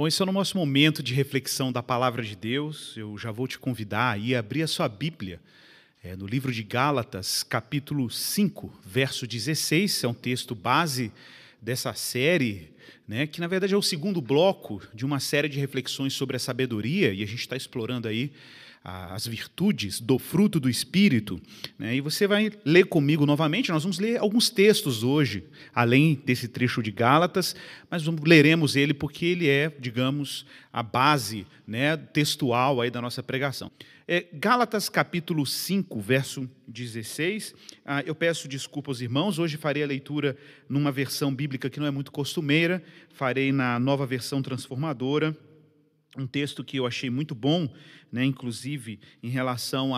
Bom, esse é o nosso momento de reflexão da palavra de Deus. Eu já vou te convidar a abrir a sua Bíblia é, no livro de Gálatas, capítulo 5, verso 16. É um texto base dessa série, né, que na verdade é o segundo bloco de uma série de reflexões sobre a sabedoria, e a gente está explorando aí as virtudes do fruto do Espírito. Né? E você vai ler comigo novamente. Nós vamos ler alguns textos hoje, além desse trecho de Gálatas, mas vamos, leremos ele porque ele é, digamos, a base né, textual aí da nossa pregação. É, Gálatas capítulo 5, verso 16. Ah, eu peço desculpa aos irmãos, hoje farei a leitura numa versão bíblica que não é muito costumeira, farei na nova versão transformadora um texto que eu achei muito bom, né, inclusive em relação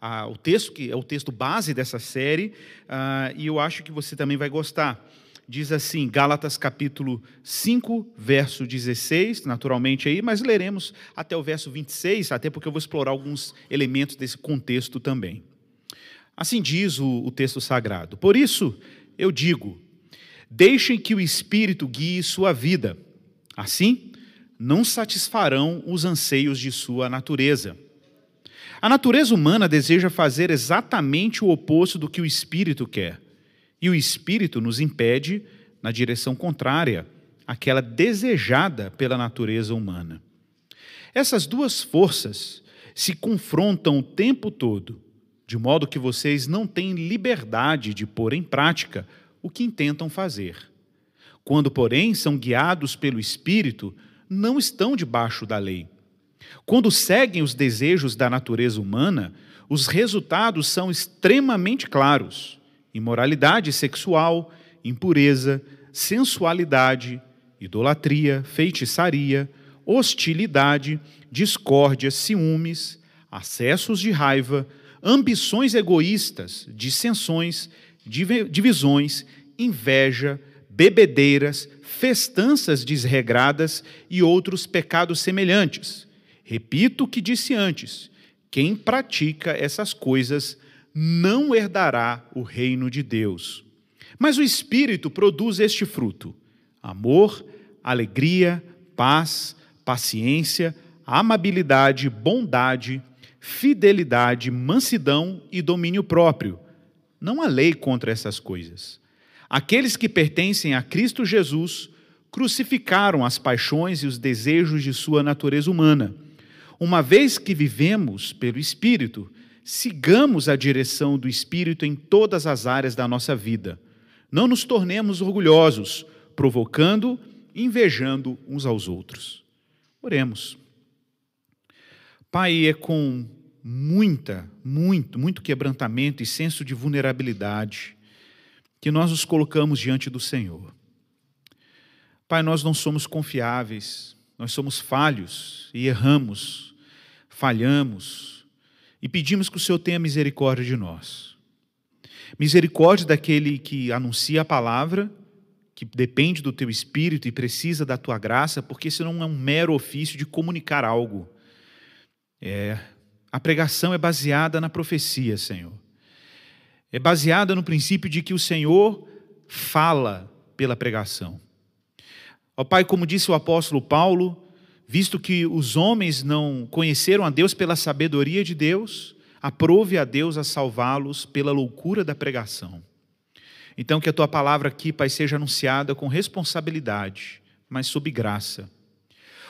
ao texto, que é o texto base dessa série, uh, e eu acho que você também vai gostar. Diz assim, Gálatas capítulo 5, verso 16, naturalmente aí, mas leremos até o verso 26, até porque eu vou explorar alguns elementos desse contexto também. Assim diz o, o texto sagrado. Por isso, eu digo: deixem que o Espírito guie sua vida. Assim, não satisfarão os anseios de sua natureza. A natureza humana deseja fazer exatamente o oposto do que o espírito quer, e o espírito nos impede na direção contrária, aquela desejada pela natureza humana. Essas duas forças se confrontam o tempo todo, de modo que vocês não têm liberdade de pôr em prática o que intentam fazer. Quando, porém, são guiados pelo espírito, não estão debaixo da lei. Quando seguem os desejos da natureza humana, os resultados são extremamente claros: imoralidade sexual, impureza, sensualidade, idolatria, feitiçaria, hostilidade, discórdia, ciúmes, acessos de raiva, ambições egoístas, dissensões, divisões, inveja, bebedeiras, festanças desregradas e outros pecados semelhantes. Repito o que disse antes: quem pratica essas coisas não herdará o reino de Deus. Mas o Espírito produz este fruto: amor, alegria, paz, paciência, amabilidade, bondade, fidelidade, mansidão e domínio próprio. Não há lei contra essas coisas. Aqueles que pertencem a Cristo Jesus crucificaram as paixões e os desejos de sua natureza humana. Uma vez que vivemos pelo Espírito, sigamos a direção do Espírito em todas as áreas da nossa vida. Não nos tornemos orgulhosos, provocando, invejando uns aos outros. Oremos. Pai, é com muita, muito, muito quebrantamento e senso de vulnerabilidade que nós nos colocamos diante do Senhor. Pai, nós não somos confiáveis, nós somos falhos e erramos, falhamos e pedimos que o Senhor tenha misericórdia de nós. Misericórdia daquele que anuncia a palavra, que depende do teu espírito e precisa da tua graça, porque isso não é um mero ofício de comunicar algo. É, a pregação é baseada na profecia, Senhor é baseada no princípio de que o Senhor fala pela pregação. Ó Pai, como disse o apóstolo Paulo, visto que os homens não conheceram a Deus pela sabedoria de Deus, aprove a Deus a salvá-los pela loucura da pregação. Então, que a tua palavra aqui, Pai, seja anunciada com responsabilidade, mas sob graça.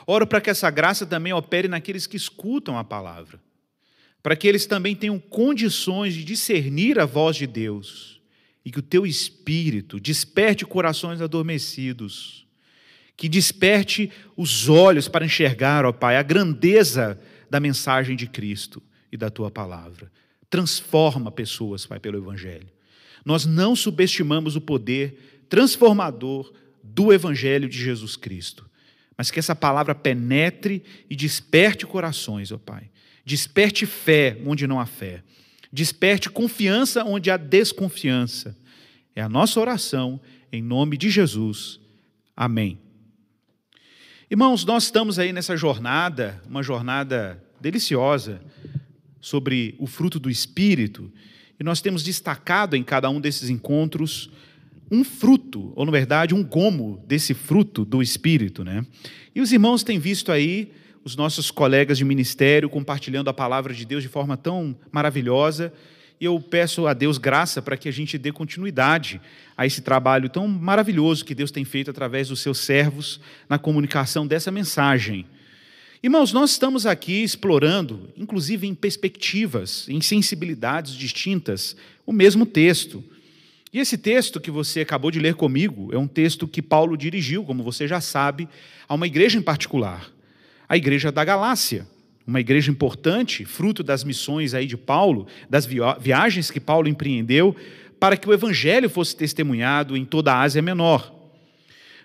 Oro para que essa graça também opere naqueles que escutam a palavra para que eles também tenham condições de discernir a voz de Deus e que o teu espírito desperte corações adormecidos, que desperte os olhos para enxergar, ó Pai, a grandeza da mensagem de Cristo e da tua palavra. Transforma pessoas, Pai, pelo Evangelho. Nós não subestimamos o poder transformador do Evangelho de Jesus Cristo, mas que essa palavra penetre e desperte corações, ó Pai Desperte fé onde não há fé. Desperte confiança onde há desconfiança. É a nossa oração, em nome de Jesus. Amém. Irmãos, nós estamos aí nessa jornada, uma jornada deliciosa, sobre o fruto do Espírito, e nós temos destacado em cada um desses encontros um fruto, ou na verdade, um gomo desse fruto do Espírito. Né? E os irmãos têm visto aí os nossos colegas de ministério compartilhando a palavra de Deus de forma tão maravilhosa. E eu peço a Deus graça para que a gente dê continuidade a esse trabalho tão maravilhoso que Deus tem feito através dos seus servos na comunicação dessa mensagem. Irmãos, nós estamos aqui explorando, inclusive em perspectivas, em sensibilidades distintas, o mesmo texto. E esse texto que você acabou de ler comigo é um texto que Paulo dirigiu, como você já sabe, a uma igreja em particular a igreja da Galácia, uma igreja importante, fruto das missões aí de Paulo, das viagens que Paulo empreendeu para que o evangelho fosse testemunhado em toda a Ásia Menor.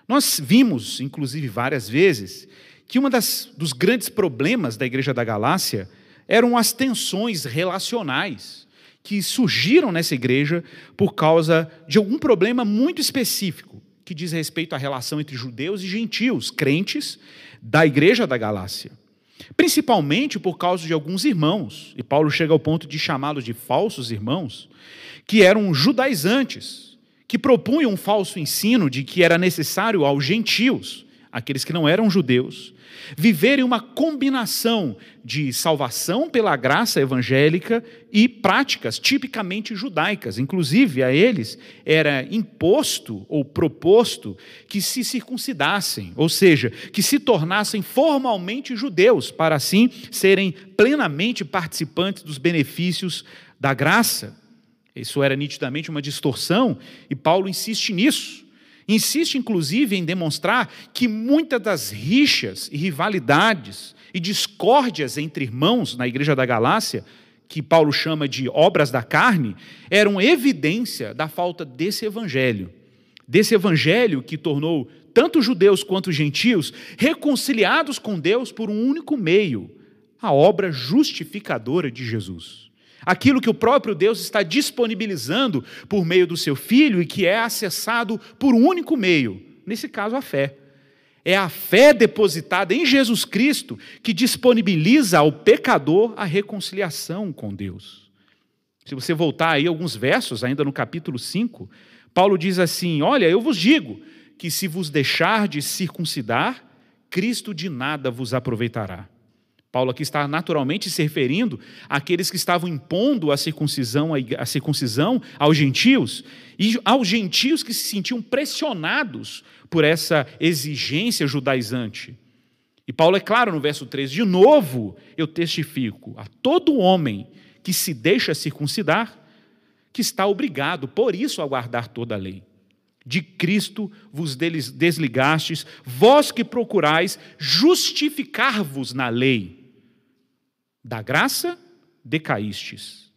Nós vimos, inclusive várias vezes, que um dos grandes problemas da igreja da Galácia eram as tensões relacionais que surgiram nessa igreja por causa de algum problema muito específico que diz respeito à relação entre judeus e gentios, crentes da igreja da Galácia. Principalmente por causa de alguns irmãos, e Paulo chega ao ponto de chamá-los de falsos irmãos, que eram judaizantes, que propunham um falso ensino de que era necessário aos gentios, aqueles que não eram judeus, viverem uma combinação de salvação pela graça evangélica e práticas tipicamente judaicas. Inclusive, a eles era imposto ou proposto que se circuncidassem, ou seja, que se tornassem formalmente judeus, para assim serem plenamente participantes dos benefícios da graça. Isso era nitidamente uma distorção, e Paulo insiste nisso. Insiste, inclusive, em demonstrar que muitas das rixas e rivalidades e discórdias entre irmãos na igreja da Galácia, que Paulo chama de obras da carne, eram evidência da falta desse evangelho. Desse evangelho que tornou tanto judeus quanto gentios reconciliados com Deus por um único meio, a obra justificadora de Jesus aquilo que o próprio Deus está disponibilizando por meio do seu Filho e que é acessado por um único meio, nesse caso a fé. É a fé depositada em Jesus Cristo que disponibiliza ao pecador a reconciliação com Deus. Se você voltar aí alguns versos, ainda no capítulo 5, Paulo diz assim: Olha, eu vos digo que se vos deixar de circuncidar, Cristo de nada vos aproveitará. Paulo aqui está naturalmente se referindo àqueles que estavam impondo a circuncisão, a circuncisão aos gentios e aos gentios que se sentiam pressionados por essa exigência judaizante. E Paulo é claro no verso 3: de novo eu testifico a todo homem que se deixa circuncidar, que está obrigado, por isso, a guardar toda a lei. De Cristo vos desligastes, vós que procurais justificar-vos na lei da graça decaístes.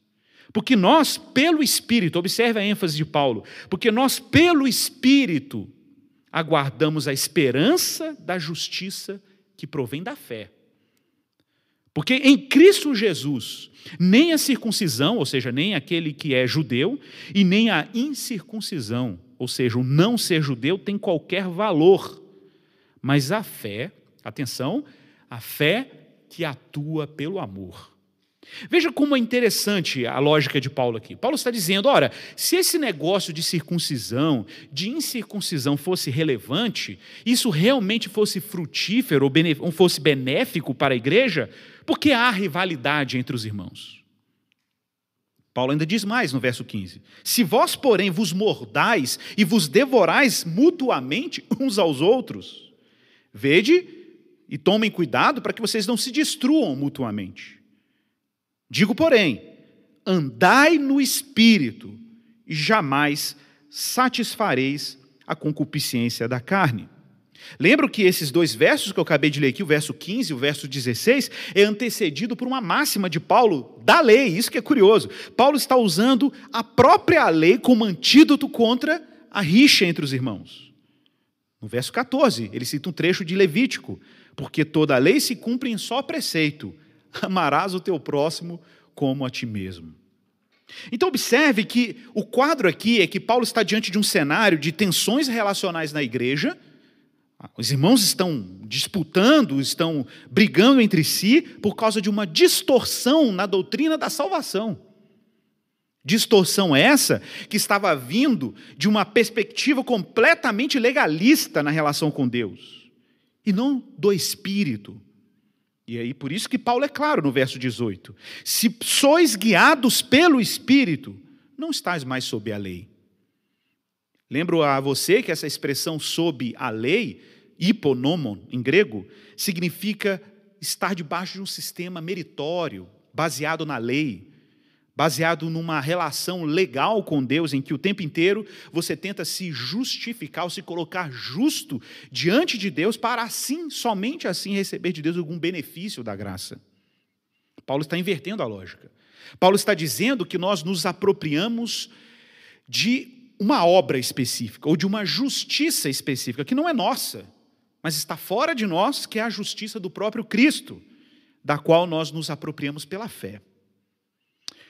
Porque nós, pelo Espírito, observe a ênfase de Paulo, porque nós, pelo Espírito, aguardamos a esperança da justiça que provém da fé. Porque em Cristo Jesus, nem a circuncisão, ou seja, nem aquele que é judeu, e nem a incircuncisão, ou seja, o não ser judeu, tem qualquer valor. Mas a fé, atenção, a fé que atua pelo amor. Veja como é interessante a lógica de Paulo aqui. Paulo está dizendo: ora, se esse negócio de circuncisão, de incircuncisão fosse relevante, isso realmente fosse frutífero ou fosse benéfico para a igreja, por que há rivalidade entre os irmãos? Paulo ainda diz mais no verso 15: Se vós, porém, vos mordais e vos devorais mutuamente uns aos outros, vede e tomem cuidado para que vocês não se destruam mutuamente. Digo, porém, andai no espírito e jamais satisfareis a concupiscência da carne. Lembro que esses dois versos que eu acabei de ler aqui, o verso 15 e o verso 16, é antecedido por uma máxima de Paulo da lei. Isso que é curioso. Paulo está usando a própria lei como antídoto contra a rixa entre os irmãos. No verso 14, ele cita um trecho de Levítico: porque toda a lei se cumpre em só preceito: amarás o teu próximo como a ti mesmo. Então, observe que o quadro aqui é que Paulo está diante de um cenário de tensões relacionais na igreja. Os irmãos estão disputando, estão brigando entre si por causa de uma distorção na doutrina da salvação. Distorção essa que estava vindo de uma perspectiva completamente legalista na relação com Deus, e não do espírito. E aí, por isso que Paulo é claro no verso 18: se sois guiados pelo espírito, não estáis mais sob a lei. Lembro a você que essa expressão sob a lei, hiponomon em grego, significa estar debaixo de um sistema meritório, baseado na lei baseado numa relação legal com Deus, em que o tempo inteiro você tenta se justificar, ou se colocar justo diante de Deus, para assim, somente assim, receber de Deus algum benefício da graça. Paulo está invertendo a lógica. Paulo está dizendo que nós nos apropriamos de uma obra específica, ou de uma justiça específica, que não é nossa, mas está fora de nós, que é a justiça do próprio Cristo, da qual nós nos apropriamos pela fé.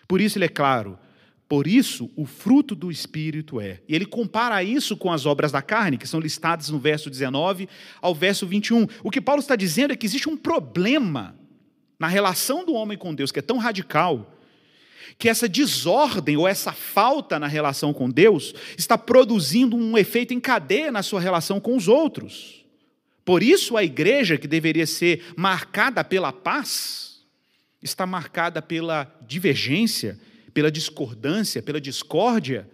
Por isso ele é claro. Por isso, o fruto do Espírito é. E ele compara isso com as obras da carne, que são listadas no verso 19 ao verso 21. O que Paulo está dizendo é que existe um problema na relação do homem com Deus, que é tão radical, que essa desordem ou essa falta na relação com Deus está produzindo um efeito em cadeia na sua relação com os outros. Por isso, a igreja, que deveria ser marcada pela paz, está marcada pela divergência, pela discordância, pela discórdia.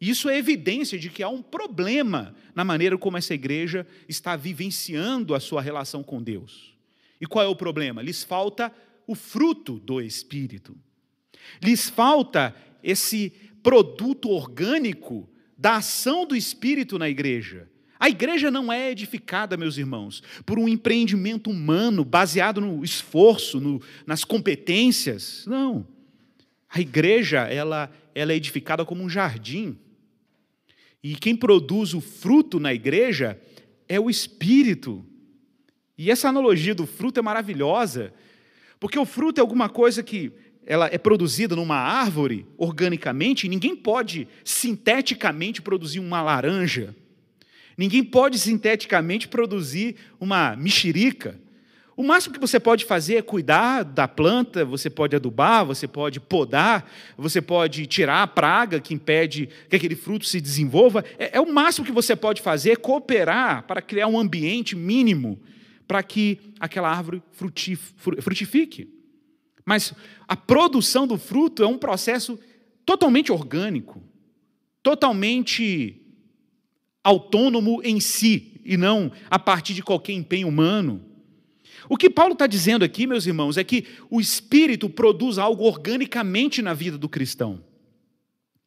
Isso é evidência de que há um problema na maneira como essa igreja está vivenciando a sua relação com Deus. E qual é o problema? Lhes falta o fruto do Espírito. Lhes falta esse produto orgânico da ação do Espírito na igreja. A igreja não é edificada, meus irmãos, por um empreendimento humano baseado no esforço, no, nas competências. Não. A igreja, ela, ela é edificada como um jardim. E quem produz o fruto na igreja é o Espírito. E essa analogia do fruto é maravilhosa, porque o fruto é alguma coisa que ela é produzida numa árvore organicamente, e ninguém pode sinteticamente produzir uma laranja Ninguém pode sinteticamente produzir uma mexerica. O máximo que você pode fazer é cuidar da planta, você pode adubar, você pode podar, você pode tirar a praga que impede que aquele fruto se desenvolva. É, é o máximo que você pode fazer, é cooperar para criar um ambiente mínimo para que aquela árvore frutifique. Mas a produção do fruto é um processo totalmente orgânico, totalmente autônomo em si e não a partir de qualquer empenho humano. O que Paulo está dizendo aqui, meus irmãos, é que o Espírito produz algo organicamente na vida do cristão.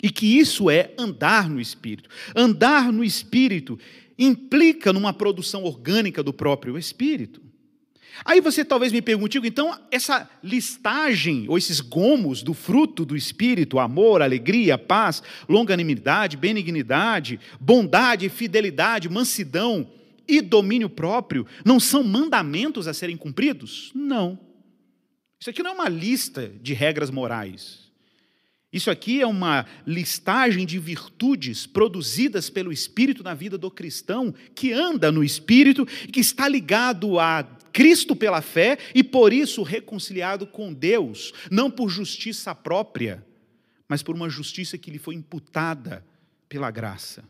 E que isso é andar no Espírito. Andar no Espírito implica numa produção orgânica do próprio Espírito. Aí você talvez me pergunte, então, essa listagem, ou esses gomos do fruto do Espírito, amor, alegria, paz, longanimidade, benignidade, bondade, fidelidade, mansidão e domínio próprio, não são mandamentos a serem cumpridos? Não. Isso aqui não é uma lista de regras morais. Isso aqui é uma listagem de virtudes produzidas pelo Espírito na vida do cristão, que anda no Espírito e que está ligado a Cristo pela fé e por isso reconciliado com Deus, não por justiça própria, mas por uma justiça que lhe foi imputada pela graça.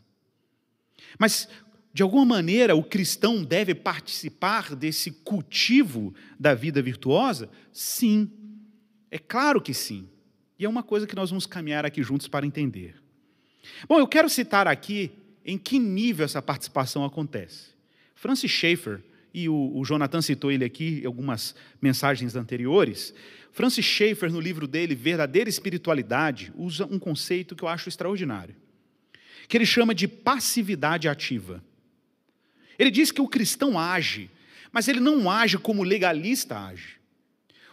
Mas, de alguma maneira, o cristão deve participar desse cultivo da vida virtuosa? Sim, é claro que sim. E é uma coisa que nós vamos caminhar aqui juntos para entender. Bom, eu quero citar aqui em que nível essa participação acontece. Francis Schaeffer, e o, o Jonathan citou ele aqui em algumas mensagens anteriores. Francis Schaeffer, no livro dele, Verdadeira Espiritualidade, usa um conceito que eu acho extraordinário, que ele chama de passividade ativa. Ele diz que o cristão age, mas ele não age como legalista age.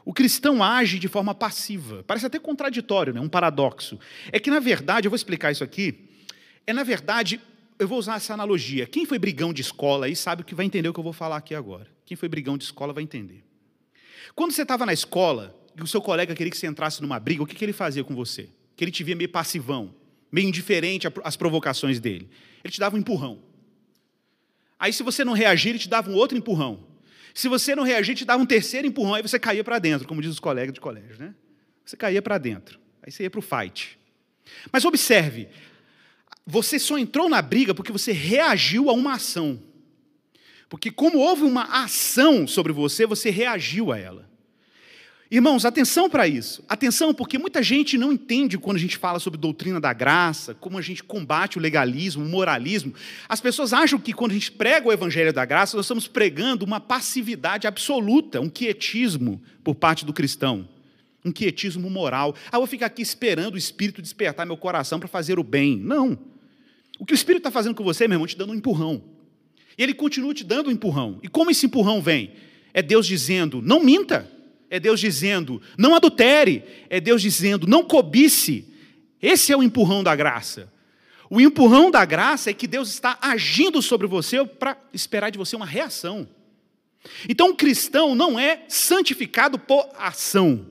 O cristão age de forma passiva. Parece até contraditório, né? um paradoxo. É que, na verdade, eu vou explicar isso aqui, é, na verdade, eu vou usar essa analogia. Quem foi brigão de escola aí sabe o que vai entender o que eu vou falar aqui agora. Quem foi brigão de escola vai entender. Quando você estava na escola e o seu colega queria que você entrasse numa briga, o que, que ele fazia com você? Que ele te via meio passivão, meio indiferente às provocações dele. Ele te dava um empurrão. Aí, se você não reagir, ele te dava um outro empurrão. Se você não reagir, te dava um terceiro empurrão, aí você caía para dentro, como diz os colegas de colégio, né? Você caía para dentro. Aí você ia para o fight. Mas observe, você só entrou na briga porque você reagiu a uma ação. Porque, como houve uma ação sobre você, você reagiu a ela. Irmãos, atenção para isso. Atenção, porque muita gente não entende quando a gente fala sobre doutrina da graça, como a gente combate o legalismo, o moralismo. As pessoas acham que quando a gente prega o evangelho da graça, nós estamos pregando uma passividade absoluta, um quietismo por parte do cristão. Um quietismo moral. Ah, vou ficar aqui esperando o Espírito despertar meu coração para fazer o bem. Não. O que o Espírito está fazendo com você, meu irmão, te dando um empurrão. E ele continua te dando um empurrão. E como esse empurrão vem? É Deus dizendo: não minta. É Deus dizendo: não adultere. É Deus dizendo: não cobice. Esse é o empurrão da graça. O empurrão da graça é que Deus está agindo sobre você para esperar de você uma reação. Então, o cristão não é santificado por ação.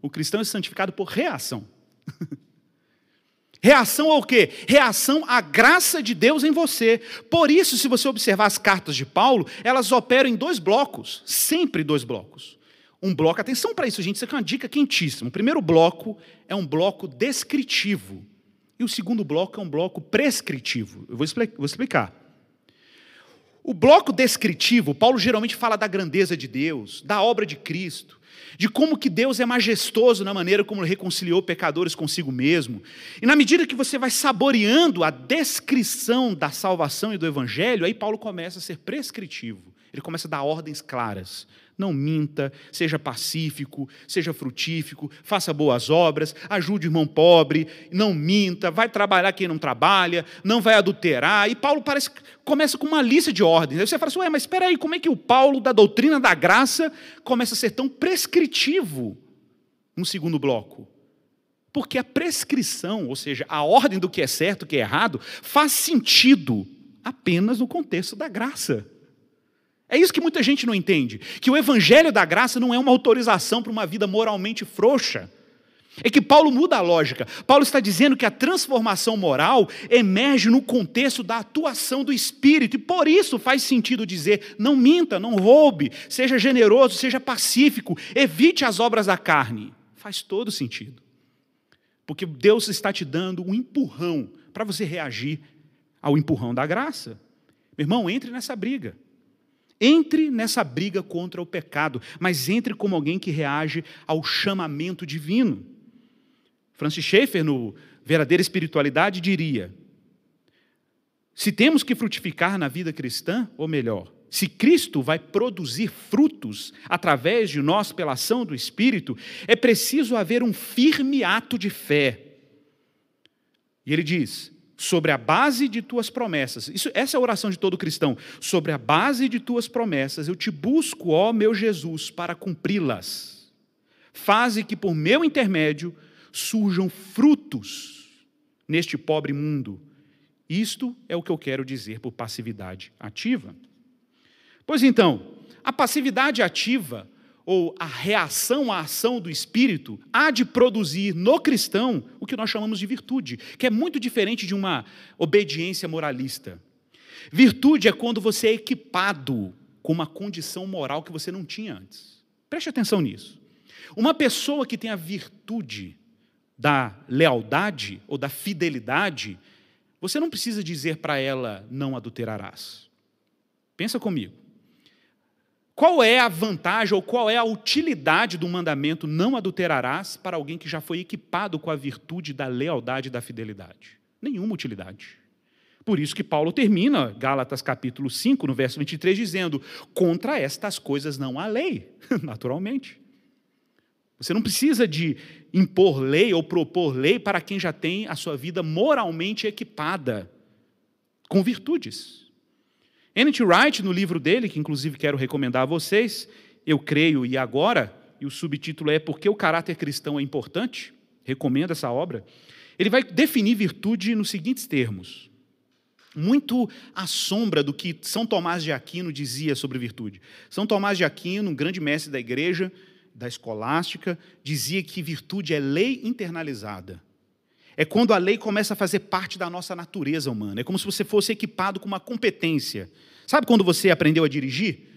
O cristão é santificado por reação. Reação ao quê? Reação à graça de Deus em você. Por isso, se você observar as cartas de Paulo, elas operam em dois blocos, sempre dois blocos. Um bloco, atenção para isso, gente, isso aqui é uma dica quentíssima. O primeiro bloco é um bloco descritivo. E o segundo bloco é um bloco prescritivo. Eu vou explicar. O bloco descritivo, Paulo geralmente fala da grandeza de Deus, da obra de Cristo, de como que Deus é majestoso na maneira como ele reconciliou pecadores consigo mesmo. E na medida que você vai saboreando a descrição da salvação e do evangelho, aí Paulo começa a ser prescritivo. Ele começa a dar ordens claras. Não minta, seja pacífico, seja frutífico, faça boas obras, ajude o irmão pobre, não minta, vai trabalhar quem não trabalha, não vai adulterar. E Paulo parece começa com uma lista de ordens. Aí você fala assim, ué, mas espera aí, como é que o Paulo da doutrina da graça começa a ser tão prescritivo no segundo bloco? Porque a prescrição, ou seja, a ordem do que é certo, o que é errado, faz sentido apenas no contexto da graça. É isso que muita gente não entende: que o evangelho da graça não é uma autorização para uma vida moralmente frouxa. É que Paulo muda a lógica. Paulo está dizendo que a transformação moral emerge no contexto da atuação do Espírito, e por isso faz sentido dizer: não minta, não roube, seja generoso, seja pacífico, evite as obras da carne. Faz todo sentido. Porque Deus está te dando um empurrão para você reagir ao empurrão da graça. Meu irmão, entre nessa briga. Entre nessa briga contra o pecado, mas entre como alguém que reage ao chamamento divino. Francis Schaeffer, no Verdadeira Espiritualidade, diria: se temos que frutificar na vida cristã, ou melhor, se Cristo vai produzir frutos através de nós pela ação do Espírito, é preciso haver um firme ato de fé. E ele diz: sobre a base de tuas promessas. Isso, essa é a oração de todo cristão. Sobre a base de tuas promessas, eu te busco, ó meu Jesus, para cumpri-las. Faze que por meu intermédio surjam frutos neste pobre mundo. Isto é o que eu quero dizer por passividade ativa. Pois então, a passividade ativa ou a reação à ação do espírito há de produzir no cristão o que nós chamamos de virtude, que é muito diferente de uma obediência moralista. Virtude é quando você é equipado com uma condição moral que você não tinha antes. Preste atenção nisso. Uma pessoa que tem a virtude da lealdade ou da fidelidade, você não precisa dizer para ela não adulterarás. Pensa comigo. Qual é a vantagem ou qual é a utilidade do mandamento não adulterarás para alguém que já foi equipado com a virtude da lealdade e da fidelidade? Nenhuma utilidade. Por isso que Paulo termina Gálatas capítulo 5, no verso 23, dizendo: contra estas coisas não há lei, naturalmente. Você não precisa de impor lei ou propor lei para quem já tem a sua vida moralmente equipada com virtudes. N.T. Wright, no livro dele, que inclusive quero recomendar a vocês, Eu Creio e Agora, e o subtítulo é Por que o caráter cristão é importante? Recomendo essa obra. Ele vai definir virtude nos seguintes termos. Muito à sombra do que São Tomás de Aquino dizia sobre virtude. São Tomás de Aquino, um grande mestre da igreja, da escolástica, dizia que virtude é lei internalizada. É quando a lei começa a fazer parte da nossa natureza humana. É como se você fosse equipado com uma competência. Sabe quando você aprendeu a dirigir?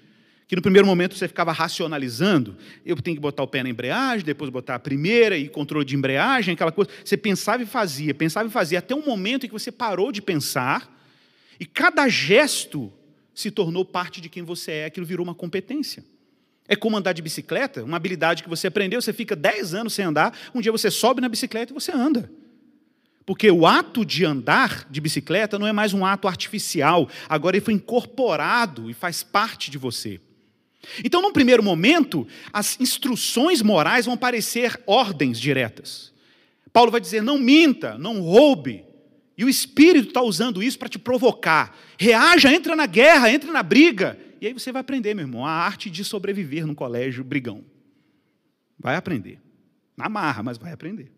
que no primeiro momento você ficava racionalizando, eu tenho que botar o pé na embreagem, depois botar a primeira e controle de embreagem, aquela coisa. Você pensava e fazia, pensava e fazia, até um momento em que você parou de pensar e cada gesto se tornou parte de quem você é, aquilo virou uma competência. É como andar de bicicleta, uma habilidade que você aprendeu, você fica 10 anos sem andar, um dia você sobe na bicicleta e você anda. Porque o ato de andar de bicicleta não é mais um ato artificial, agora ele foi incorporado e faz parte de você. Então, num primeiro momento, as instruções morais vão parecer ordens diretas. Paulo vai dizer: não minta, não roube. E o Espírito está usando isso para te provocar. Reaja, entra na guerra, entra na briga. E aí você vai aprender, meu irmão, a arte de sobreviver no colégio brigão. Vai aprender. Na marra, mas vai aprender.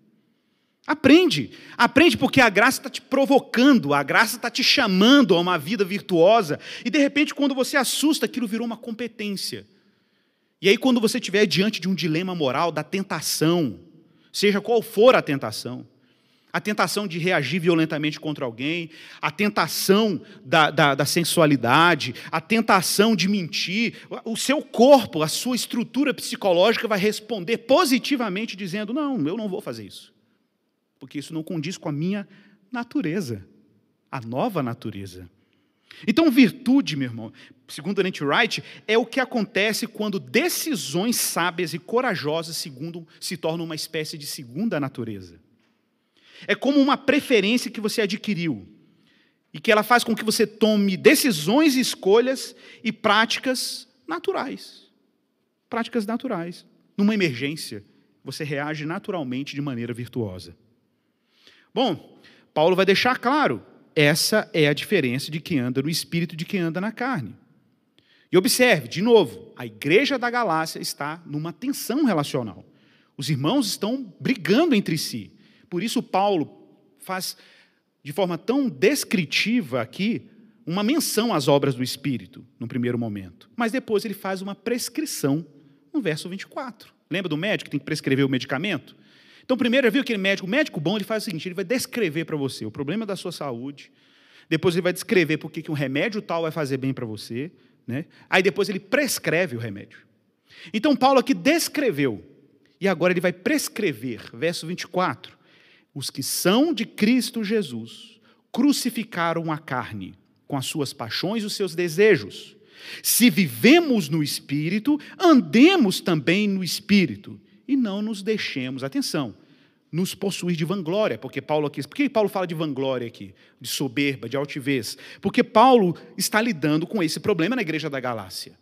Aprende. Aprende porque a graça está te provocando, a graça está te chamando a uma vida virtuosa. E de repente, quando você assusta, aquilo virou uma competência. E aí, quando você estiver diante de um dilema moral, da tentação, seja qual for a tentação, a tentação de reagir violentamente contra alguém, a tentação da, da, da, sensualidade, a tentação de mentir, o seu corpo, a sua estrutura psicológica vai responder positivamente, dizendo: Não, eu não vou fazer isso porque isso não condiz com a minha natureza, a nova natureza. Então, virtude, meu irmão, segundo Nancy Wright, é o que acontece quando decisões sábias e corajosas segundo, se tornam uma espécie de segunda natureza. É como uma preferência que você adquiriu e que ela faz com que você tome decisões, escolhas e práticas naturais. Práticas naturais. Numa emergência, você reage naturalmente de maneira virtuosa. Bom, Paulo vai deixar claro, essa é a diferença de quem anda no espírito e de quem anda na carne. E observe, de novo, a igreja da Galácia está numa tensão relacional. Os irmãos estão brigando entre si. Por isso, Paulo faz de forma tão descritiva aqui uma menção às obras do Espírito, no primeiro momento. Mas depois ele faz uma prescrição no verso 24. Lembra do médico que tem que prescrever o medicamento? Então, primeiro, viu aquele médico? O médico bom ele faz o seguinte: ele vai descrever para você o problema da sua saúde, depois ele vai descrever por que um remédio tal vai fazer bem para você, né? aí depois ele prescreve o remédio. Então, Paulo aqui descreveu, e agora ele vai prescrever, verso 24: os que são de Cristo Jesus crucificaram a carne com as suas paixões e os seus desejos. Se vivemos no Espírito, andemos também no Espírito e não nos deixemos, atenção, nos possuir de vanglória, porque Paulo aqui, por que Paulo fala de vanglória aqui, de soberba, de altivez? Porque Paulo está lidando com esse problema na igreja da Galácia.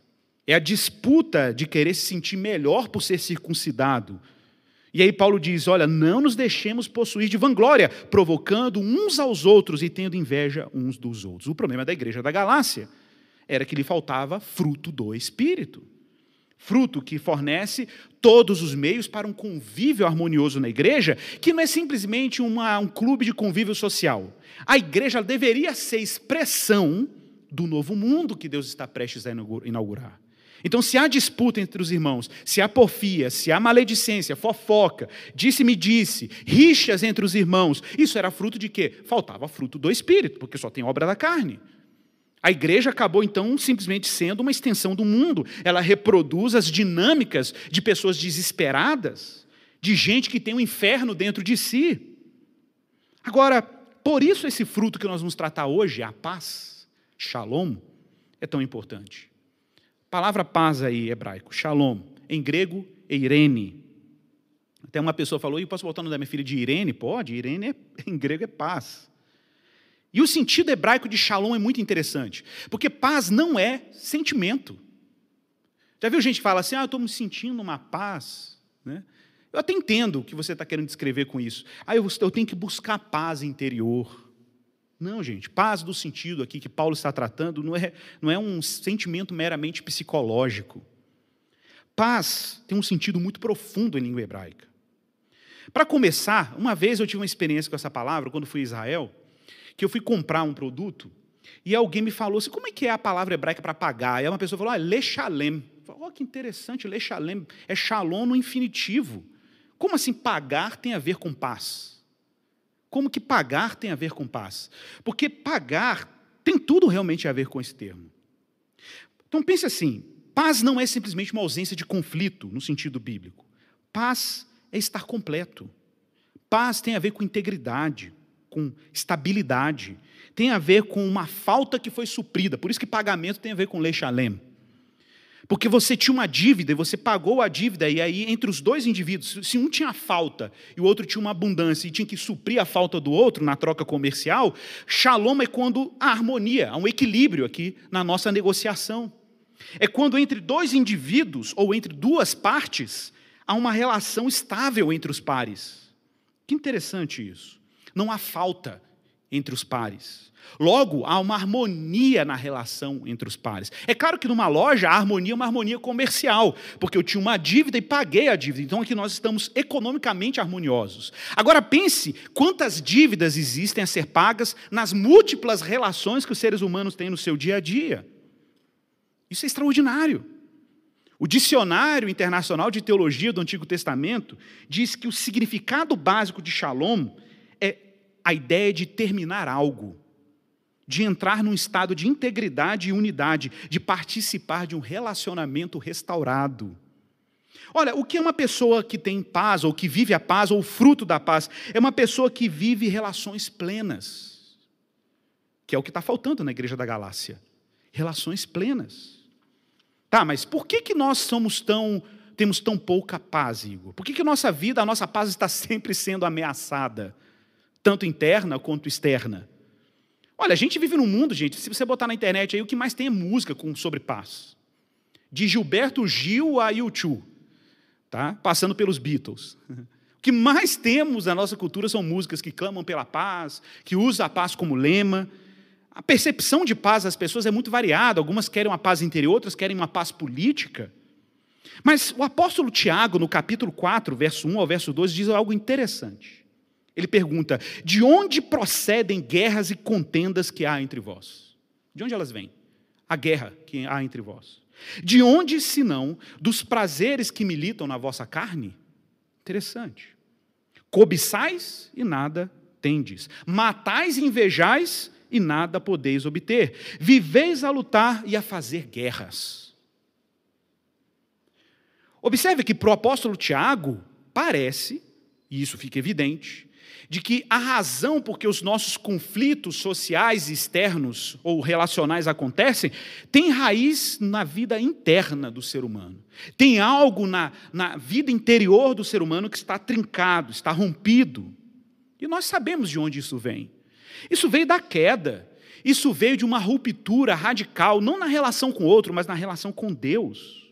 É a disputa de querer se sentir melhor por ser circuncidado. E aí Paulo diz: olha, não nos deixemos possuir de vanglória, provocando uns aos outros e tendo inveja uns dos outros. O problema da igreja da Galácia era que lhe faltava fruto do Espírito fruto que fornece todos os meios para um convívio harmonioso na igreja, que não é simplesmente uma, um clube de convívio social. A igreja deveria ser expressão do novo mundo que Deus está prestes a inaugurar. Então, se há disputa entre os irmãos, se há porfia, se há maledicência, fofoca, disse-me disse, rixas entre os irmãos, isso era fruto de quê? Faltava fruto do Espírito, porque só tem obra da carne. A igreja acabou então simplesmente sendo uma extensão do mundo. Ela reproduz as dinâmicas de pessoas desesperadas, de gente que tem um inferno dentro de si. Agora, por isso esse fruto que nós vamos tratar hoje, a paz, shalom, é tão importante. A palavra paz aí, hebraico, shalom, em grego, eirene. Até uma pessoa falou, e posso botar o nome da minha filha de Irene? Pode, Irene é, em grego é paz. E o sentido hebraico de shalom é muito interessante, porque paz não é sentimento. Já viu gente que fala assim, ah, eu estou me sentindo uma paz? Né? Eu até entendo o que você está querendo descrever com isso. Ah, eu, eu tenho que buscar paz interior. Não, gente, paz do sentido aqui que Paulo está tratando não é, não é um sentimento meramente psicológico. Paz tem um sentido muito profundo em língua hebraica. Para começar, uma vez eu tive uma experiência com essa palavra, quando fui a Israel, que eu fui comprar um produto e alguém me falou assim, como é que é a palavra hebraica para pagar? E uma pessoa falou, ah, lechalem. Olha que interessante, lechalem é shalom no infinitivo. Como assim pagar tem a ver com paz? Como que pagar tem a ver com paz? Porque pagar tem tudo realmente a ver com esse termo. Então pense assim, Paz não é simplesmente uma ausência de conflito, no sentido bíblico. Paz é estar completo. Paz tem a ver com integridade, com estabilidade, tem a ver com uma falta que foi suprida. Por isso que pagamento tem a ver com lei shalem. Porque você tinha uma dívida e você pagou a dívida, e aí, entre os dois indivíduos, se um tinha falta e o outro tinha uma abundância e tinha que suprir a falta do outro na troca comercial, shalom é quando há harmonia, há um equilíbrio aqui na nossa negociação. É quando entre dois indivíduos ou entre duas partes há uma relação estável entre os pares. Que interessante isso. Não há falta entre os pares. Logo, há uma harmonia na relação entre os pares. É claro que numa loja a harmonia é uma harmonia comercial, porque eu tinha uma dívida e paguei a dívida. Então aqui nós estamos economicamente harmoniosos. Agora pense quantas dívidas existem a ser pagas nas múltiplas relações que os seres humanos têm no seu dia a dia. Isso é extraordinário. O Dicionário Internacional de Teologia do Antigo Testamento diz que o significado básico de shalom a ideia de terminar algo, de entrar num estado de integridade e unidade, de participar de um relacionamento restaurado. Olha, o que é uma pessoa que tem paz, ou que vive a paz, ou o fruto da paz? É uma pessoa que vive relações plenas, que é o que está faltando na igreja da Galácia. Relações plenas. Tá, mas por que, que nós somos tão, temos tão pouca paz, Igor? Por que, que nossa vida, a nossa paz está sempre sendo ameaçada, tanto interna quanto externa? Olha, a gente vive num mundo, gente, se você botar na internet aí, o que mais tem é música com, sobre paz. De Gilberto Gil a YouTube, tá? passando pelos Beatles. O que mais temos na nossa cultura são músicas que clamam pela paz, que usam a paz como lema. A percepção de paz das pessoas é muito variada. Algumas querem uma paz interior, outras querem uma paz política. Mas o apóstolo Tiago, no capítulo 4, verso 1 ao verso 12, diz algo interessante. Ele pergunta: De onde procedem guerras e contendas que há entre vós? De onde elas vêm? A guerra que há entre vós. De onde, senão, dos prazeres que militam na vossa carne? Interessante. Cobiçais e nada tendes. Matais e invejais e nada podeis obter. Viveis a lutar e a fazer guerras. Observe que para o apóstolo Tiago, parece, e isso fica evidente, de que a razão por que os nossos conflitos sociais externos ou relacionais acontecem tem raiz na vida interna do ser humano. Tem algo na, na vida interior do ser humano que está trincado, está rompido. E nós sabemos de onde isso vem. Isso veio da queda. Isso veio de uma ruptura radical, não na relação com o outro, mas na relação com Deus.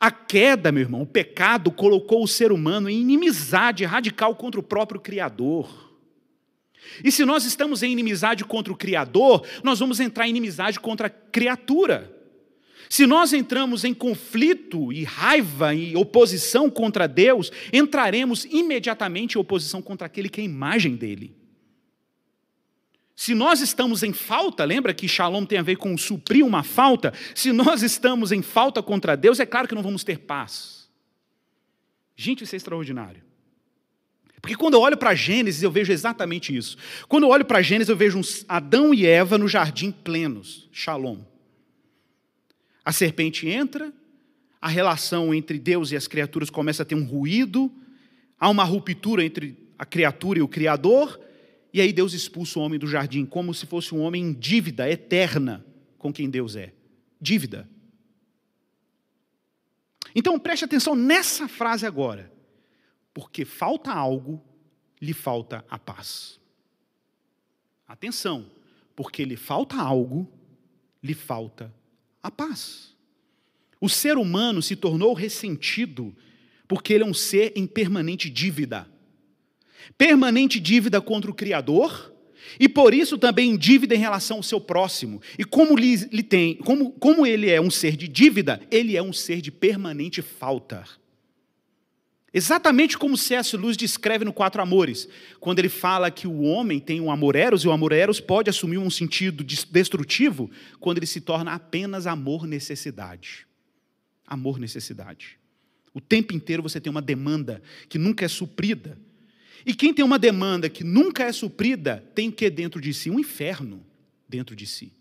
A queda, meu irmão, o pecado colocou o ser humano em inimizade radical contra o próprio Criador. E se nós estamos em inimizade contra o Criador, nós vamos entrar em inimizade contra a criatura. Se nós entramos em conflito e raiva e oposição contra Deus, entraremos imediatamente em oposição contra aquele que é a imagem dele. Se nós estamos em falta, lembra que shalom tem a ver com suprir uma falta? Se nós estamos em falta contra Deus, é claro que não vamos ter paz. Gente, isso é extraordinário. Porque quando eu olho para Gênesis, eu vejo exatamente isso. Quando eu olho para Gênesis, eu vejo Adão e Eva no jardim plenos, shalom. A serpente entra, a relação entre Deus e as criaturas começa a ter um ruído, há uma ruptura entre a criatura e o Criador, e aí Deus expulsa o homem do jardim, como se fosse um homem em dívida eterna com quem Deus é. Dívida. Então preste atenção nessa frase agora. Porque falta algo, lhe falta a paz. Atenção, porque lhe falta algo, lhe falta a paz. O ser humano se tornou ressentido porque ele é um ser em permanente dívida permanente dívida contra o Criador e por isso também dívida em relação ao seu próximo. E como, tem, como, como ele é um ser de dívida, ele é um ser de permanente falta. Exatamente como C.S. Lewis descreve no Quatro Amores, quando ele fala que o homem tem um amor eros e o amor eros pode assumir um sentido destrutivo quando ele se torna apenas amor-necessidade. Amor-necessidade. O tempo inteiro você tem uma demanda que nunca é suprida. E quem tem uma demanda que nunca é suprida, tem que dentro de si? Um inferno dentro de si.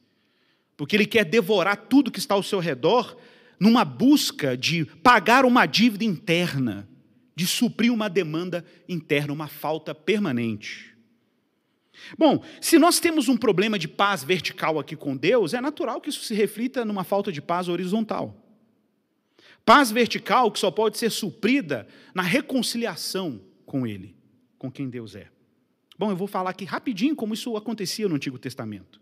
Porque ele quer devorar tudo que está ao seu redor numa busca de pagar uma dívida interna, de suprir uma demanda interna, uma falta permanente. Bom, se nós temos um problema de paz vertical aqui com Deus, é natural que isso se reflita numa falta de paz horizontal. Paz vertical que só pode ser suprida na reconciliação com Ele, com quem Deus é. Bom, eu vou falar aqui rapidinho como isso acontecia no Antigo Testamento.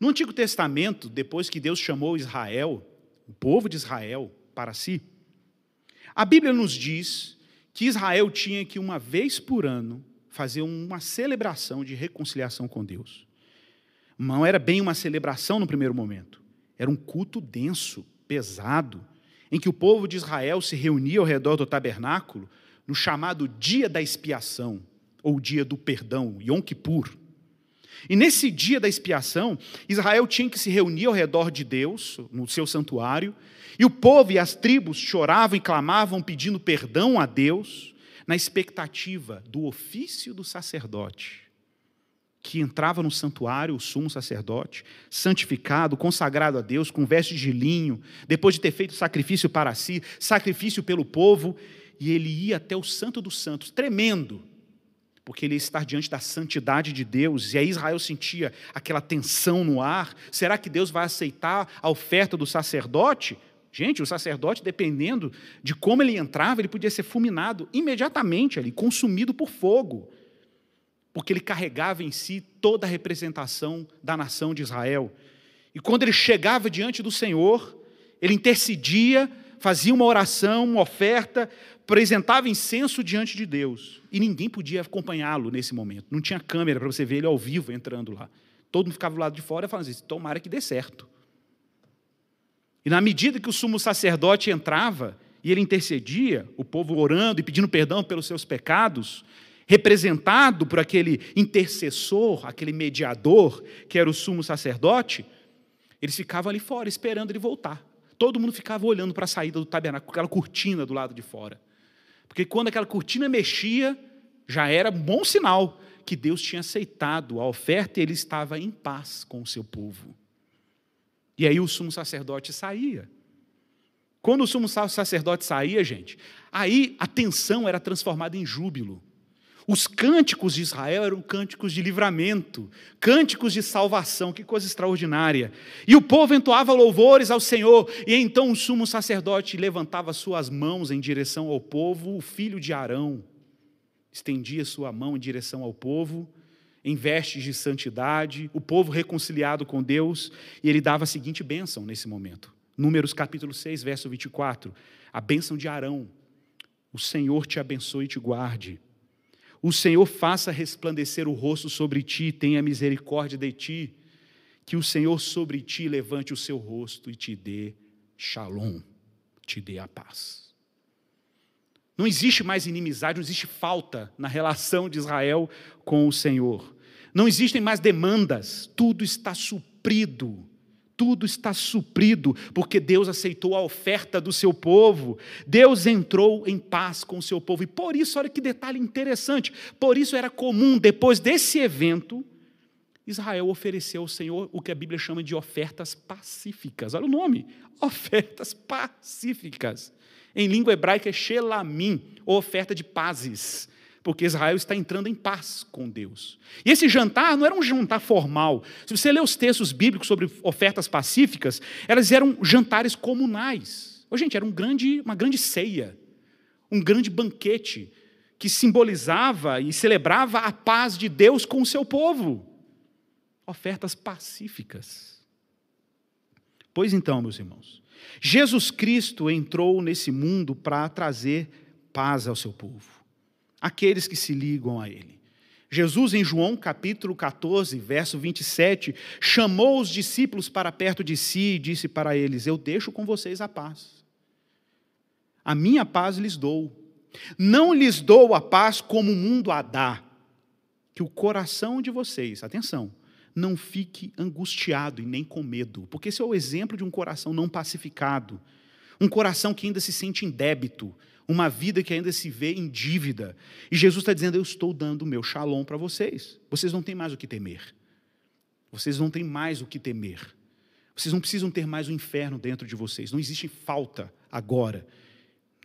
No Antigo Testamento, depois que Deus chamou Israel, o povo de Israel, para si, a Bíblia nos diz que Israel tinha que, uma vez por ano, fazer uma celebração de reconciliação com Deus. Não era bem uma celebração no primeiro momento, era um culto denso, pesado, em que o povo de Israel se reunia ao redor do tabernáculo no chamado Dia da Expiação, ou Dia do Perdão, Yom Kippur. E nesse dia da expiação, Israel tinha que se reunir ao redor de Deus, no seu santuário, e o povo e as tribos choravam e clamavam pedindo perdão a Deus, na expectativa do ofício do sacerdote, que entrava no santuário, o sumo sacerdote, santificado, consagrado a Deus, com vestes de linho, depois de ter feito sacrifício para si, sacrifício pelo povo, e ele ia até o Santo dos Santos, tremendo, porque ele ia estar diante da santidade de Deus, e aí Israel sentia aquela tensão no ar: será que Deus vai aceitar a oferta do sacerdote? Gente, o sacerdote, dependendo de como ele entrava, ele podia ser fulminado imediatamente ali, consumido por fogo, porque ele carregava em si toda a representação da nação de Israel. E quando ele chegava diante do Senhor, ele intercedia, fazia uma oração, uma oferta, apresentava incenso diante de Deus. E ninguém podia acompanhá-lo nesse momento. Não tinha câmera para você ver ele ao vivo entrando lá. Todo mundo ficava do lado de fora falando assim: tomara que dê certo. E na medida que o sumo sacerdote entrava e ele intercedia, o povo orando e pedindo perdão pelos seus pecados, representado por aquele intercessor, aquele mediador, que era o sumo sacerdote, eles ficavam ali fora esperando ele voltar. Todo mundo ficava olhando para a saída do tabernáculo, aquela cortina do lado de fora. Porque quando aquela cortina mexia, já era bom sinal que Deus tinha aceitado a oferta e ele estava em paz com o seu povo. E aí o sumo sacerdote saía. Quando o sumo sacerdote saía, gente, aí a tensão era transformada em júbilo. Os cânticos de Israel eram cânticos de livramento, cânticos de salvação, que coisa extraordinária. E o povo entoava louvores ao Senhor, e então o sumo sacerdote levantava suas mãos em direção ao povo, o filho de Arão estendia sua mão em direção ao povo, em vestes de santidade, o povo reconciliado com Deus, e ele dava a seguinte bênção nesse momento. Números capítulo 6, verso 24. A bênção de Arão. O Senhor te abençoe e te guarde. O Senhor faça resplandecer o rosto sobre ti e tenha misericórdia de ti. Que o Senhor sobre ti levante o seu rosto e te dê shalom, te dê a paz. Não existe mais inimizade, não existe falta na relação de Israel com o Senhor. Não existem mais demandas, tudo está suprido. Tudo está suprido, porque Deus aceitou a oferta do seu povo. Deus entrou em paz com o seu povo. E por isso, olha que detalhe interessante: por isso era comum, depois desse evento, Israel ofereceu ao Senhor o que a Bíblia chama de ofertas pacíficas. Olha o nome: ofertas pacíficas. Em língua hebraica é shelamim, ou oferta de pazes porque Israel está entrando em paz com Deus. E esse jantar não era um jantar formal. Se você ler os textos bíblicos sobre ofertas pacíficas, elas eram jantares comunais. Oh, gente, era um grande, uma grande ceia, um grande banquete que simbolizava e celebrava a paz de Deus com o seu povo. Ofertas pacíficas. Pois então, meus irmãos, Jesus Cristo entrou nesse mundo para trazer paz ao seu povo aqueles que se ligam a Ele. Jesus, em João capítulo 14, verso 27, chamou os discípulos para perto de si e disse para eles: Eu deixo com vocês a paz. A minha paz lhes dou. Não lhes dou a paz como o mundo a dá. Que o coração de vocês, atenção, não fique angustiado e nem com medo, porque esse é o exemplo de um coração não pacificado, um coração que ainda se sente em débito, uma vida que ainda se vê em dívida. E Jesus está dizendo: Eu estou dando o meu shalom para vocês. Vocês não têm mais o que temer. Vocês não têm mais o que temer. Vocês não precisam ter mais o um inferno dentro de vocês. Não existe falta agora.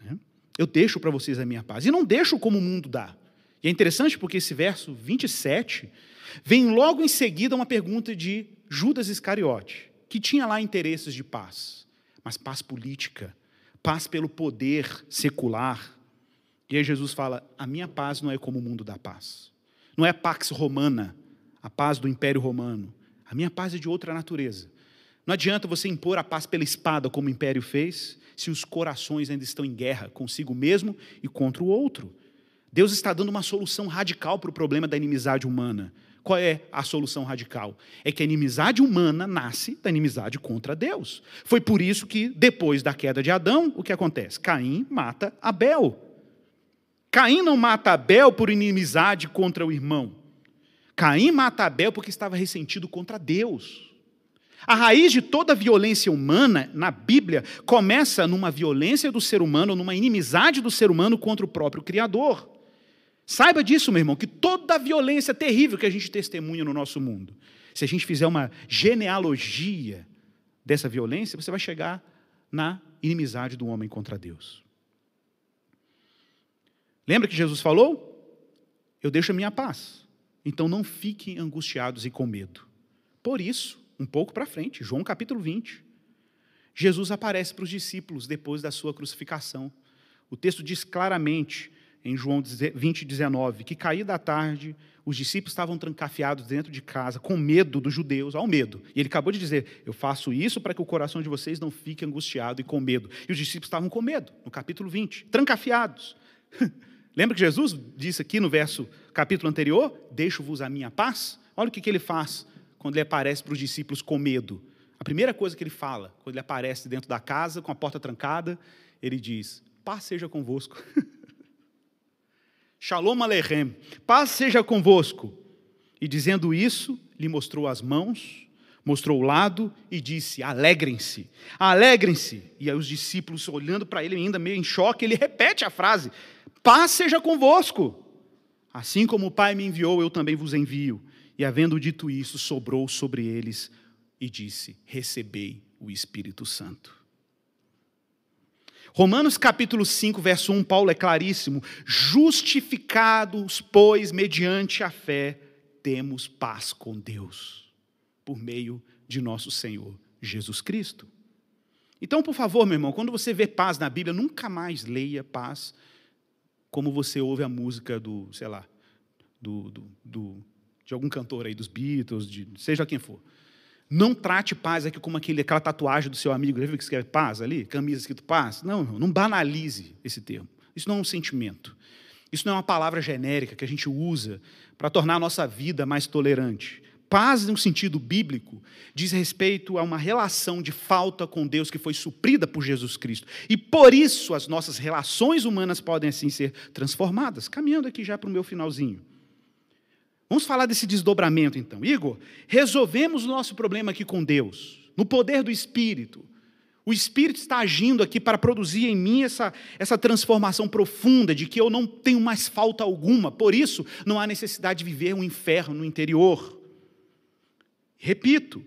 Né? Eu deixo para vocês a minha paz. E não deixo como o mundo dá. E é interessante porque esse verso 27 vem logo em seguida uma pergunta de Judas Iscariote, que tinha lá interesses de paz, mas paz política, paz pelo poder secular. E aí Jesus fala: a minha paz não é como o mundo dá paz. Não é pax romana, a paz do Império Romano. A minha paz é de outra natureza. Não adianta você impor a paz pela espada, como o império fez, se os corações ainda estão em guerra consigo mesmo e contra o outro. Deus está dando uma solução radical para o problema da inimizade humana. Qual é a solução radical? É que a inimizade humana nasce da inimizade contra Deus. Foi por isso que, depois da queda de Adão, o que acontece? Caim mata Abel. Caim não mata Abel por inimizade contra o irmão. Caim mata Abel porque estava ressentido contra Deus. A raiz de toda violência humana na Bíblia começa numa violência do ser humano, numa inimizade do ser humano contra o próprio Criador. Saiba disso, meu irmão, que toda a violência terrível que a gente testemunha no nosso mundo, se a gente fizer uma genealogia dessa violência, você vai chegar na inimizade do homem contra Deus. Lembra que Jesus falou? Eu deixo a minha paz. Então não fiquem angustiados e com medo. Por isso, um pouco para frente, João capítulo 20. Jesus aparece para os discípulos depois da sua crucificação. O texto diz claramente, em João 20, 19, que caía da tarde, os discípulos estavam trancafiados dentro de casa, com medo dos judeus, ao medo. E ele acabou de dizer: Eu faço isso para que o coração de vocês não fique angustiado e com medo. E os discípulos estavam com medo, no capítulo 20, trancafiados. Lembra que Jesus disse aqui no verso, capítulo anterior: Deixo-vos a minha paz? Olha o que, que ele faz quando ele aparece para os discípulos com medo. A primeira coisa que ele fala, quando ele aparece dentro da casa, com a porta trancada, ele diz: Paz seja convosco. Shalom Aleichem, paz seja convosco. E dizendo isso, lhe mostrou as mãos, mostrou o lado e disse: Alegrem-se, alegrem-se. E aí os discípulos, olhando para ele, ainda meio em choque, ele repete a frase: Paz seja convosco. Assim como o Pai me enviou, eu também vos envio. E havendo dito isso, sobrou sobre eles e disse: Recebei o Espírito Santo. Romanos capítulo 5, verso 1, Paulo é claríssimo: justificados, pois, mediante a fé, temos paz com Deus, por meio de nosso Senhor Jesus Cristo. Então, por favor, meu irmão, quando você vê paz na Bíblia, nunca mais leia paz como você ouve a música do, sei lá, do, do, do de algum cantor aí dos Beatles, de seja quem for. Não trate paz aqui como aquele, aquela tatuagem do seu amigo, viu que escreve paz ali? Camisa escrito paz? Não, não banalize esse termo. Isso não é um sentimento. Isso não é uma palavra genérica que a gente usa para tornar a nossa vida mais tolerante. Paz, no sentido bíblico, diz respeito a uma relação de falta com Deus que foi suprida por Jesus Cristo. E por isso as nossas relações humanas podem assim ser transformadas. Caminhando aqui já para o meu finalzinho. Vamos falar desse desdobramento então. Igor, resolvemos o nosso problema aqui com Deus, no poder do Espírito. O Espírito está agindo aqui para produzir em mim essa, essa transformação profunda de que eu não tenho mais falta alguma, por isso não há necessidade de viver um inferno no interior. Repito,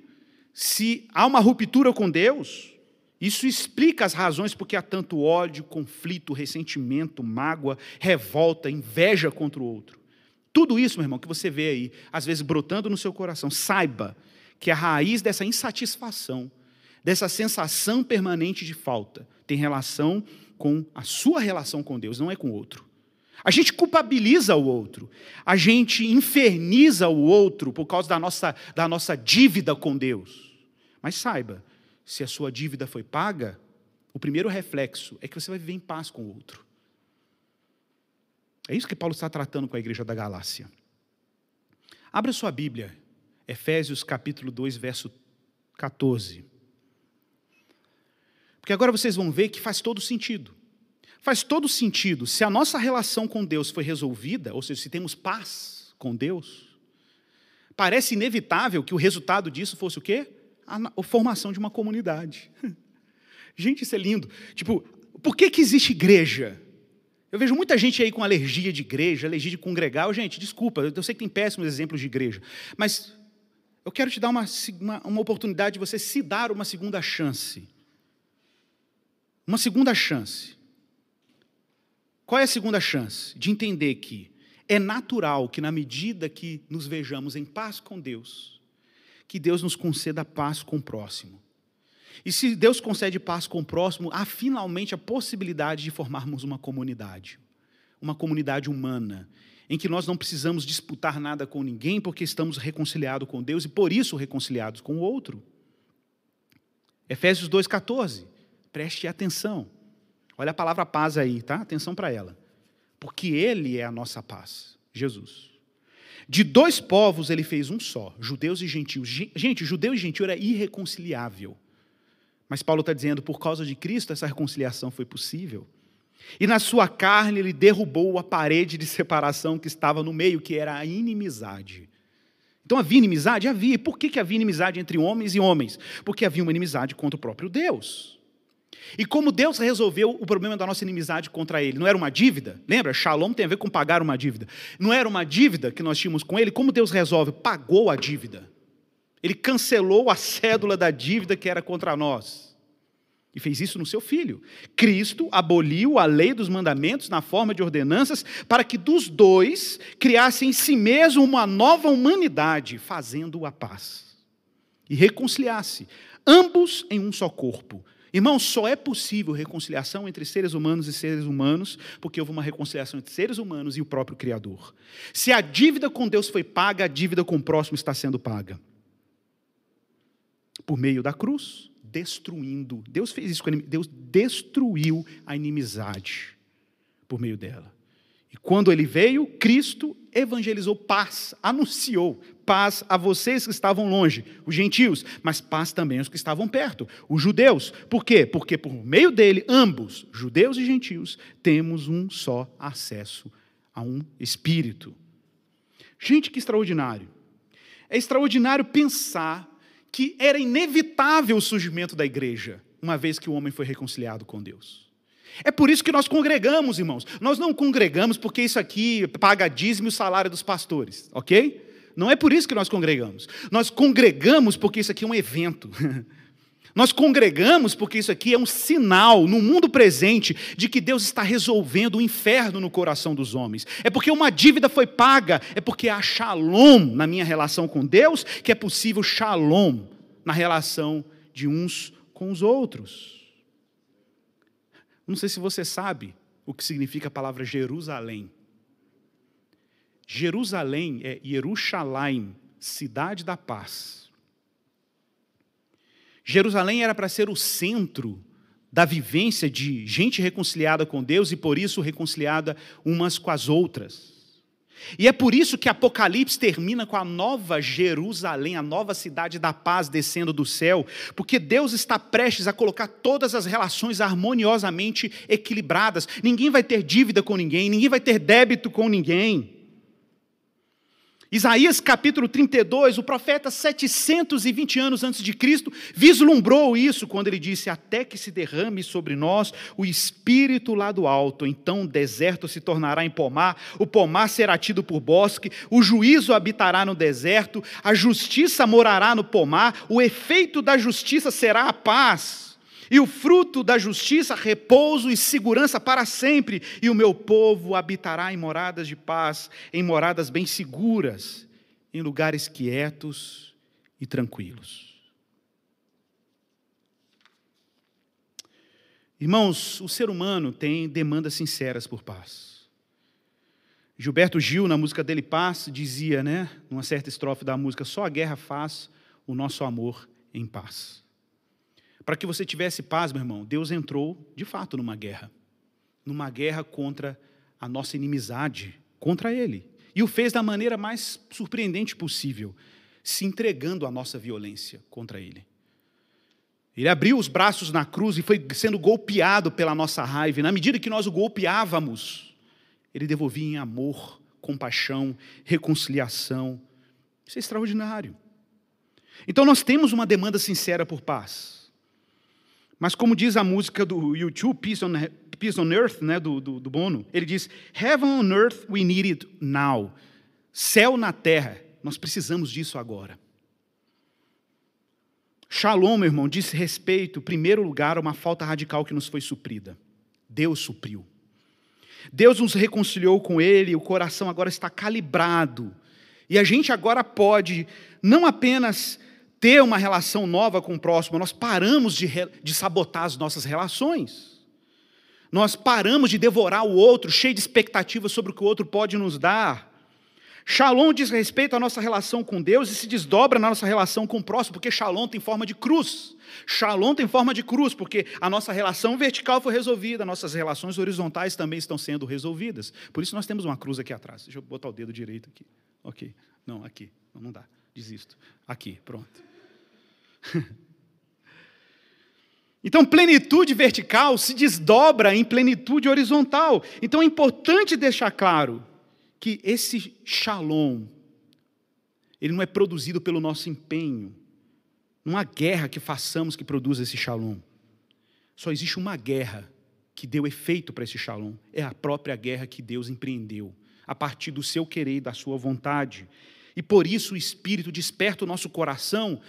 se há uma ruptura com Deus, isso explica as razões porque há tanto ódio, conflito, ressentimento, mágoa, revolta, inveja contra o outro. Tudo isso, meu irmão, que você vê aí, às vezes brotando no seu coração, saiba que a raiz dessa insatisfação, dessa sensação permanente de falta, tem relação com a sua relação com Deus, não é com o outro. A gente culpabiliza o outro, a gente inferniza o outro por causa da nossa, da nossa dívida com Deus. Mas saiba, se a sua dívida foi paga, o primeiro reflexo é que você vai viver em paz com o outro. É isso que Paulo está tratando com a igreja da Galácia. Abra sua Bíblia, Efésios capítulo 2, verso 14. Porque agora vocês vão ver que faz todo sentido. Faz todo sentido. Se a nossa relação com Deus foi resolvida, ou seja, se temos paz com Deus, parece inevitável que o resultado disso fosse o quê? A, formação de uma comunidade. Gente, isso é lindo. Tipo, por que, que existe igreja? Eu vejo muita gente aí com alergia de igreja, alergia de congregar. Gente, desculpa, eu sei que tem péssimos exemplos de igreja, mas eu quero te dar uma, uma, uma oportunidade de você se dar uma segunda chance. Uma segunda chance. Qual é a segunda chance? De entender que é natural que, na medida que nos vejamos em paz com Deus, que Deus nos conceda paz com o próximo. E se Deus concede paz com o próximo, há finalmente a possibilidade de formarmos uma comunidade, uma comunidade humana, em que nós não precisamos disputar nada com ninguém, porque estamos reconciliados com Deus e por isso reconciliados com o outro. Efésios 2,14. Preste atenção. Olha a palavra paz aí, tá? Atenção para ela. Porque Ele é a nossa paz, Jesus. De dois povos ele fez um só, judeus e gentios. Gente, judeu e gentio era irreconciliável. Mas Paulo está dizendo, por causa de Cristo, essa reconciliação foi possível. E na sua carne ele derrubou a parede de separação que estava no meio, que era a inimizade. Então havia inimizade? Havia. E por que, que havia inimizade entre homens e homens? Porque havia uma inimizade contra o próprio Deus. E como Deus resolveu o problema da nossa inimizade contra Ele? Não era uma dívida? Lembra? Shalom tem a ver com pagar uma dívida. Não era uma dívida que nós tínhamos com Ele? Como Deus resolve? Pagou a dívida. Ele cancelou a cédula da dívida que era contra nós. E fez isso no seu filho. Cristo aboliu a lei dos mandamentos na forma de ordenanças para que dos dois criasse em si mesmo uma nova humanidade, fazendo a paz. E reconciliasse ambos em um só corpo Irmão, só é possível reconciliação entre seres humanos e seres humanos porque houve uma reconciliação entre seres humanos e o próprio Criador. Se a dívida com Deus foi paga, a dívida com o próximo está sendo paga. Por meio da cruz, destruindo. Deus fez isso com a Deus destruiu a inimizade por meio dela. E quando ele veio, Cristo evangelizou paz, anunciou paz a vocês que estavam longe, os gentios, mas paz também aos que estavam perto, os judeus. Por quê? Porque por meio dele, ambos, judeus e gentios, temos um só acesso a um espírito. Gente, que extraordinário. É extraordinário pensar que era inevitável o surgimento da igreja, uma vez que o homem foi reconciliado com Deus. É por isso que nós congregamos, irmãos. Nós não congregamos porque isso aqui paga dízimo e o salário dos pastores, ok? Não é por isso que nós congregamos. Nós congregamos porque isso aqui é um evento. Nós congregamos porque isso aqui é um sinal no mundo presente de que Deus está resolvendo o inferno no coração dos homens. É porque uma dívida foi paga, é porque há shalom na minha relação com Deus, que é possível shalom na relação de uns com os outros. Não sei se você sabe o que significa a palavra Jerusalém. Jerusalém é Jerusalém, cidade da paz. Jerusalém era para ser o centro da vivência de gente reconciliada com Deus e por isso reconciliada umas com as outras. E é por isso que Apocalipse termina com a nova Jerusalém, a nova cidade da paz descendo do céu, porque Deus está prestes a colocar todas as relações harmoniosamente equilibradas. Ninguém vai ter dívida com ninguém, ninguém vai ter débito com ninguém. Isaías capítulo 32, o profeta 720 anos antes de Cristo vislumbrou isso quando ele disse: "Até que se derrame sobre nós o espírito lá do alto, então o deserto se tornará em pomar, o pomar será tido por bosque, o juízo habitará no deserto, a justiça morará no pomar, o efeito da justiça será a paz." E o fruto da justiça, repouso e segurança para sempre, e o meu povo habitará em moradas de paz, em moradas bem seguras, em lugares quietos e tranquilos. Irmãos, o ser humano tem demandas sinceras por paz. Gilberto Gil, na música dele Paz, dizia, né, numa certa estrofe da música, só a guerra faz o nosso amor em paz. Para que você tivesse paz, meu irmão, Deus entrou de fato numa guerra. Numa guerra contra a nossa inimizade, contra Ele. E o fez da maneira mais surpreendente possível, se entregando à nossa violência contra Ele. Ele abriu os braços na cruz e foi sendo golpeado pela nossa raiva. E na medida que nós o golpeávamos, ele devolvia em amor, compaixão, reconciliação. Isso é extraordinário. Então nós temos uma demanda sincera por paz. Mas como diz a música do YouTube, Peace on, Peace on Earth, né, do, do, do Bono, ele diz, Heaven on earth, we need it now. Céu na terra, nós precisamos disso agora. Shalom, meu irmão, diz respeito, em primeiro lugar, a uma falta radical que nos foi suprida. Deus supriu. Deus nos reconciliou com Ele, o coração agora está calibrado. E a gente agora pode não apenas ter uma relação nova com o próximo, nós paramos de, de sabotar as nossas relações. Nós paramos de devorar o outro, cheio de expectativas sobre o que o outro pode nos dar. Shalom diz respeito à nossa relação com Deus e se desdobra na nossa relação com o próximo, porque Shalom tem forma de cruz. Shalom tem forma de cruz, porque a nossa relação vertical foi resolvida, nossas relações horizontais também estão sendo resolvidas. Por isso nós temos uma cruz aqui atrás. Deixa eu botar o dedo direito aqui. Ok. Não, aqui. Não, não dá. Desisto. Aqui, pronto. Então, plenitude vertical se desdobra em plenitude horizontal. Então, é importante deixar claro que esse shalom, ele não é produzido pelo nosso empenho. Não há guerra que façamos que produza esse shalom. Só existe uma guerra que deu efeito para esse shalom. É a própria guerra que Deus empreendeu, a partir do seu querer e da sua vontade. E por isso o Espírito desperta o nosso coração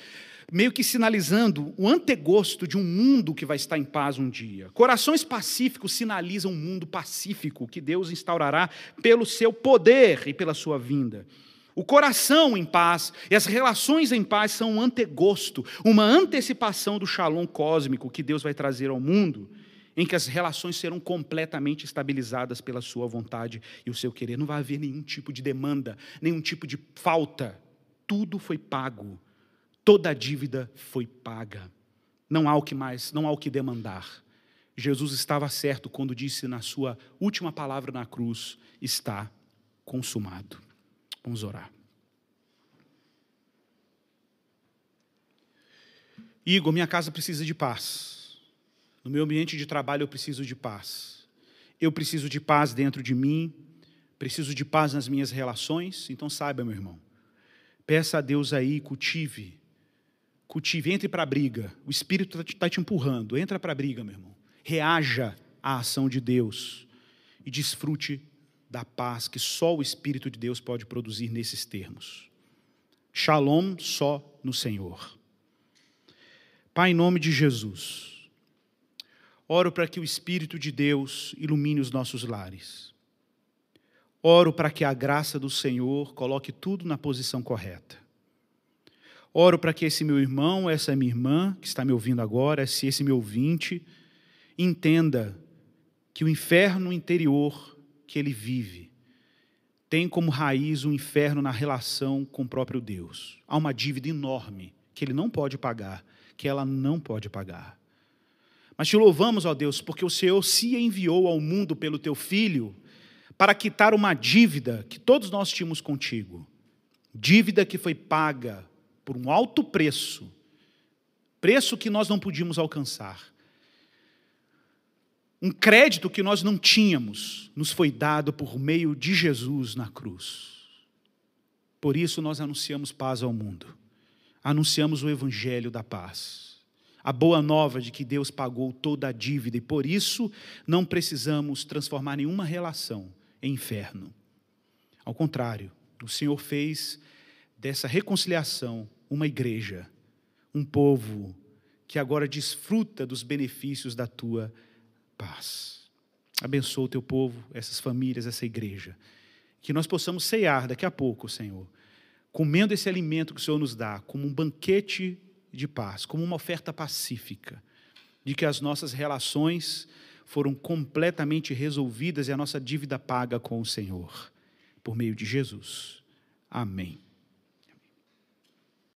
meio que sinalizando o antegosto de um mundo que vai estar em paz um dia. Corações pacíficos sinalizam um mundo pacífico que Deus instaurará pelo seu poder e pela sua vinda. O coração em paz e as relações em paz são um antegosto, uma antecipação do shalom cósmico que Deus vai trazer ao mundo, em que as relações serão completamente estabilizadas pela sua vontade e o seu querer. Não vai haver nenhum tipo de demanda, nenhum tipo de falta. Tudo foi pago Toda a dívida foi paga. Não há o que mais, não há o que demandar. Jesus estava certo quando disse na sua última palavra na cruz: está consumado. Vamos orar. Igor, minha casa precisa de paz. No meu ambiente de trabalho eu preciso de paz. Eu preciso de paz dentro de mim, preciso de paz nas minhas relações. Então saiba, meu irmão, peça a Deus aí, cultive Cultive, entre para a briga. O Espírito está tá te empurrando. Entra para a briga, meu irmão. Reaja à ação de Deus e desfrute da paz que só o Espírito de Deus pode produzir nesses termos. Shalom só no Senhor. Pai, em nome de Jesus, oro para que o Espírito de Deus ilumine os nossos lares. Oro para que a graça do Senhor coloque tudo na posição correta. Oro para que esse meu irmão, essa minha irmã que está me ouvindo agora, esse, esse meu ouvinte, entenda que o inferno interior que ele vive tem como raiz o um inferno na relação com o próprio Deus. Há uma dívida enorme que ele não pode pagar, que ela não pode pagar. Mas te louvamos, ó Deus, porque o Senhor se enviou ao mundo pelo teu filho para quitar uma dívida que todos nós tínhamos contigo. Dívida que foi paga por um alto preço, preço que nós não podíamos alcançar. Um crédito que nós não tínhamos nos foi dado por meio de Jesus na cruz. Por isso nós anunciamos paz ao mundo. Anunciamos o evangelho da paz. A boa nova de que Deus pagou toda a dívida e por isso não precisamos transformar nenhuma relação em inferno. Ao contrário, o Senhor fez dessa reconciliação uma igreja, um povo que agora desfruta dos benefícios da tua paz. Abençoa o teu povo, essas famílias, essa igreja. Que nós possamos ceiar daqui a pouco, Senhor, comendo esse alimento que o Senhor nos dá, como um banquete de paz, como uma oferta pacífica, de que as nossas relações foram completamente resolvidas e a nossa dívida paga com o Senhor, por meio de Jesus. Amém.